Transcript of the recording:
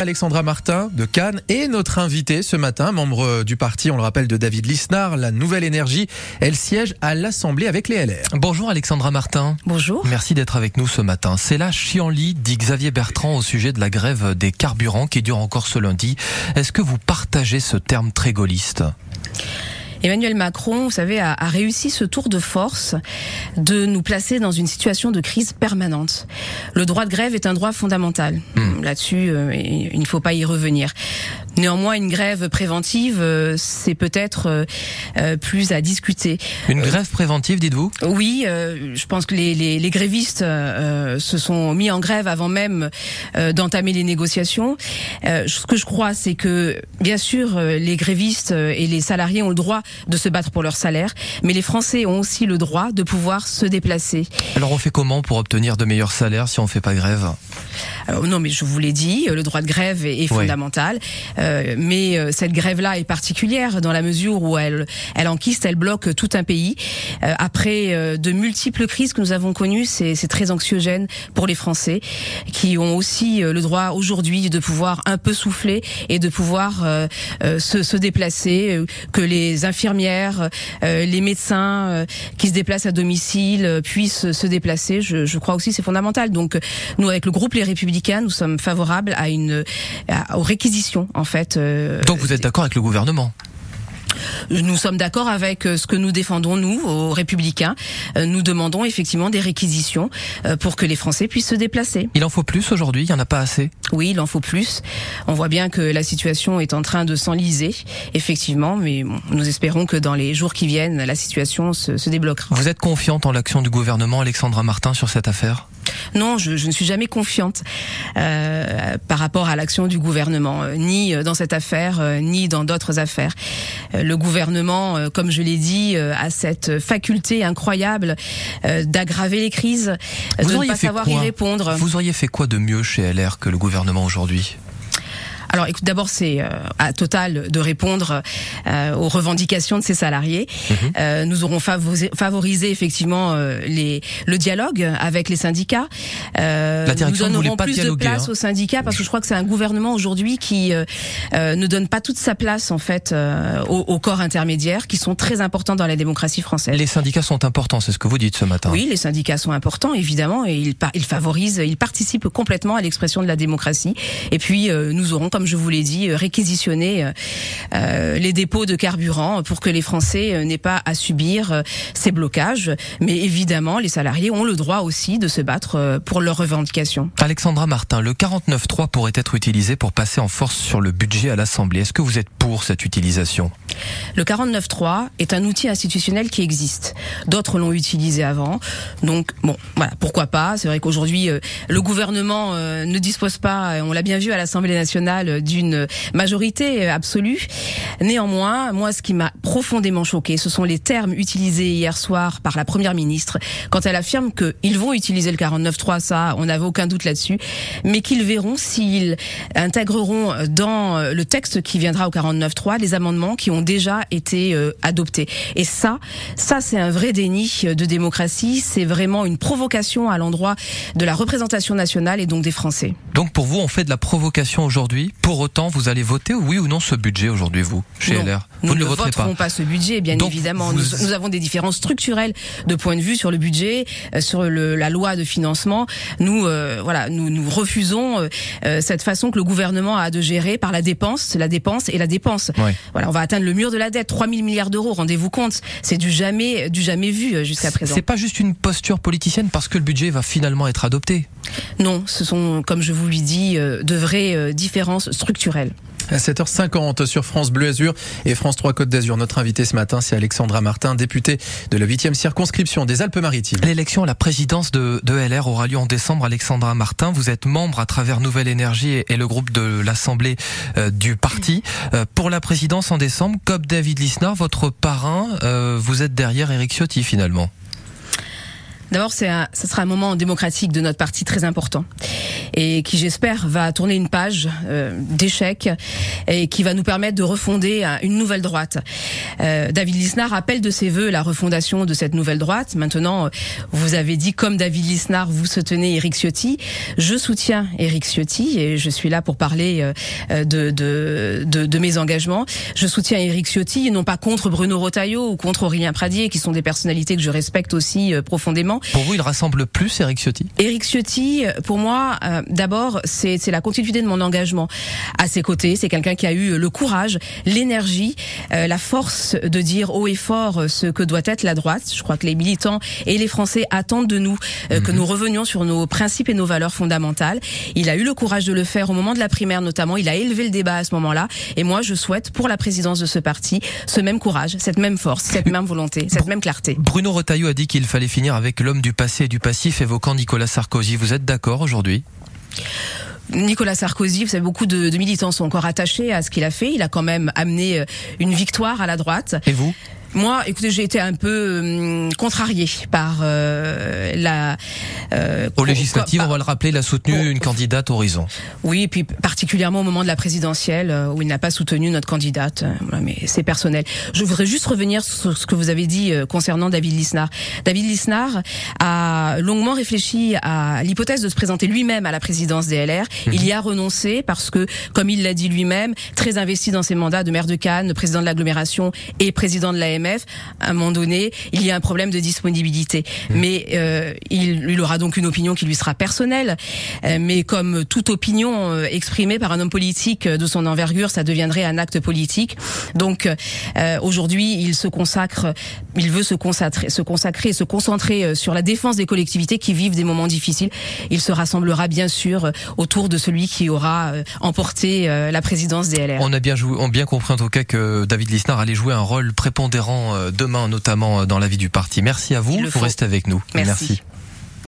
Alexandra Martin de Cannes et notre invitée ce matin, membre du parti, on le rappelle, de David Lisnard, la Nouvelle Énergie. Elle siège à l'Assemblée avec les LR. Bonjour Alexandra Martin. Bonjour. Merci d'être avec nous ce matin. C'est la chienlit, dit Xavier Bertrand au sujet de la grève des carburants qui dure encore ce lundi. Est-ce que vous partagez ce terme très gaulliste? Emmanuel Macron, vous savez, a, a, réussi ce tour de force de nous placer dans une situation de crise permanente. Le droit de grève est un droit fondamental. Mmh. Là-dessus, euh, il ne faut pas y revenir. Néanmoins, une grève préventive, euh, c'est peut-être euh, euh plus à discuter. Une grève préventive, dites-vous? Oui, euh, je pense que les, les, les grévistes se sont mis en grève avant même d'entamer les négociations. ce que je crois, c'est que, bien sûr, les grévistes et les salariés ont le droit de se battre pour leur salaire, mais les Français ont aussi le droit de pouvoir se déplacer. Alors on fait comment pour obtenir de meilleurs salaires si on ne fait pas grève? Alors, Non, mais je vous l'ai dit, le droit de grève est, est fondamental. Euh, mais euh, cette grève-là est particulière dans la mesure où elle, elle enquiste, elle bloque tout un pays. Euh, après de multiples crises que nous avons connues, c'est très anxiogène pour les Français qui ont aussi le droit aujourd'hui de pouvoir un peu souffler et de pouvoir se, se, déplacer, que les infirmières, les médecins qui se déplacent à domicile puissent se déplacer. Je, crois aussi c'est fondamental. Donc nous avec le groupe Les Républicains, nous sommes favorables à une à, aux réquisitions en fait euh, Donc vous êtes d'accord avec le gouvernement? Nous sommes d'accord avec euh, ce que nous défendons, nous, aux républicains. Euh, nous demandons effectivement des réquisitions pour que les Français puissent se déplacer. Il en faut plus aujourd'hui Il n'y en a pas assez Oui, il en faut plus. On voit bien que la situation est en train de s'enliser, effectivement, mais bon, nous espérons que dans les jours qui viennent, la situation se, se débloquera. Vous êtes confiante en l'action du gouvernement, Alexandra Martin, sur cette affaire? Non, je, je, ne suis jamais confiante euh, par rapport à l'action du gouvernement, euh, ni dans cette affaire, euh, ni dans d'autres affaires. Euh, le gouvernement, euh, comme je l'ai dit, euh, a cette faculté incroyable d'aggraver les crises, Vous de ne pas savoir y répondre. Vous auriez fait quoi de mieux chez LR que le gouvernement aujourd'hui? Alors, écoute, d'abord, c'est euh, à Total de répondre euh, aux revendications de ses salariés. Mmh. Euh, nous aurons favorisé, effectivement les, le dialogue avec les syndicats. La nous donnerons plus de place hein. aux syndicats parce que je crois que c'est un gouvernement aujourd'hui qui ne donne pas toute sa place en fait aux, aux, corps intermédiaires qui sont très importants dans la démocratie française. Les syndicats sont importants, c'est ce que vous dites ce matin. Oui, les syndicats sont importants évidemment et ils, ils favorisent, ils participent complètement à l'expression de la démocratie. Et puis nous aurons comme je vous l'ai dit, euh, réquisitionner euh, euh, les dépôts de carburant pour que les Français n'aient pas à subir ces blocages. Mais évidemment, les salariés ont le droit aussi de se battre pour leurs revendications. Alexandra Martin, le 49.3 pourrait être utilisé pour passer en force sur le budget à l'Assemblée. Est-ce que vous êtes pour cette utilisation? Le 49.3 est un outil institutionnel qui existe. D'autres l'ont utilisé avant. Donc, bon, voilà, pourquoi pas? C'est vrai qu'aujourd'hui, le gouvernement ne dispose pas, on l'a bien vu à l'Assemblée nationale, d'une majorité absolue. Néanmoins, moi, ce qui m'a profondément choqué, ce sont les termes utilisés hier soir par la première ministre quand elle affirme qu'ils vont utiliser le 49.3, ça, on n'avait aucun doute là-dessus, mais qu'ils verront s'ils intégreront dans le texte qui viendra au 49.3 les amendements qui ont déjà été euh, adoptés. Et ça, ça, c'est un vrai déni de démocratie. C'est vraiment une provocation à l'endroit de la représentation nationale et donc des Français. Donc pour vous, on fait de la provocation aujourd'hui pour autant, vous allez voter oui ou non ce budget aujourd'hui, vous, chez non, LR Vous ne ne le voterez voterons pas. pas ce budget, bien Donc, évidemment. vous- Nous, nous avons des différences structurelles de point de vue sur le budget, euh, sur le, la loi de financement. Nous, euh, voilà, nous, nous refusons euh, euh, cette façon que le gouvernement a de gérer par la dépense, la dépense et la dépense. Voilà, on va atteindre le mur de la dette, 3 000 milliards d'euros. Rendez-vous compte, c'est du jamais, du jamais vu euh, jusqu'à présent. C'est pas juste une posture politicienne parce que le budget va finalement être adopté. Non, ce sont, comme je vous l'ai dit, euh, de vraies euh, différences structurelles. À 7h50 sur France Bleu Azur et France 3 Côte d'Azur. Notre invité ce matin, c'est Alexandra Martin, députée de la 8e circonscription des Alpes-Maritimes. L'élection à la présidence de, de LR aura lieu en décembre. Alexandra Martin, vous êtes membre à travers Nouvelle Énergie et, et le groupe de l'Assemblée euh, du parti. Euh, pour la présidence en décembre, comme David Lisnard, votre parrain, euh, vous êtes derrière Éric Ciotti finalement. D'abord, ce sera un moment démocratique de notre parti très important et qui, j'espère, va tourner une page euh, d'échec et qui va nous permettre de refonder une nouvelle droite. Euh, David Lisnard appelle de ses voeux la refondation de cette nouvelle droite. Maintenant, vous avez dit comme David Lisnard, vous soutenez Éric Ciotti. Je soutiens Éric Ciotti et je suis là pour parler euh, de, de, de, de, mes engagements. Je soutiens Éric Ciotti, non pas contre Bruno Rotaillot ou contre Aurélien Pradier, qui sont des personnalités que je respecte aussi profondément. Pour vous, il rassemble plus Éric Ciotti? Éric Ciotti, pour moi, euh, d'abord, c'est la continuité de mon engagement à ses côtés. C'est quelqu'un qui a eu le courage, l'énergie, euh, la force de dire haut et fort ce que doit être la droite. Je crois que les militants et les Français attendent de nous euh, que mhm. nous revenions sur nos principes et nos valeurs fondamentales. Il a eu le courage de le faire au moment de la primaire notamment. Il a élevé le débat à ce moment-là. Et moi, je souhaite pour la présidence de ce parti ce même courage, cette même force, cette même volonté, cette même clarté. Bruno Retailleau a dit qu'il fallait finir avec l'homme du passé et du passif évoquant Nicolas Sarkozy. Vous êtes d'accord aujourd'hui? Nicolas Sarkozy, vous savez, beaucoup de, de, militants sont encore attachés à ce qu'il a fait. Il a quand même amené euh, une victoire à la droite. Et vous? Moi, écoutez, j'ai été un peu hum, contrarié par euh, la. Euh, Aux législatives, on va le rappeler, il a soutenu une candidate Horizon. Oui, et puis particulièrement au moment de la présidentielle euh, où il n'a pas soutenu notre candidate. Euh, mais c'est personnel. Je voudrais juste revenir sur ce que vous avez dit concernant David Lisnard. David Lisnard a longuement réfléchi à l'hypothèse de se présenter lui-même à la présidence des LR. Mhm. Il y a renoncé parce que, comme il l'a dit lui-même, très investi dans ses mandats de maire de Cannes, président de l'agglomération et président de la à un moment donné, il y a un problème de disponibilité. Mmh. Mais euh, il, il, aura donc une opinion qui lui sera personnelle. Euh, mais comme toute opinion euh, exprimée par un homme politique de son envergure, ça deviendrait un acte politique. Donc aujourd'hui, il se consacre, il veut se consacrer, se consacrer, se concentrer sur la défense des collectivités qui vivent des moments difficiles. Il se rassemblera bien sûr autour de celui qui aura emporté la présidence des LR. On a bien joué, on a bien compris en tout cas que David Lisnard allait jouer un rôle prépondérant euh, demain, notamment euh, dans la vie du parti. Merci à vous. Vous restez avec nous. Merci.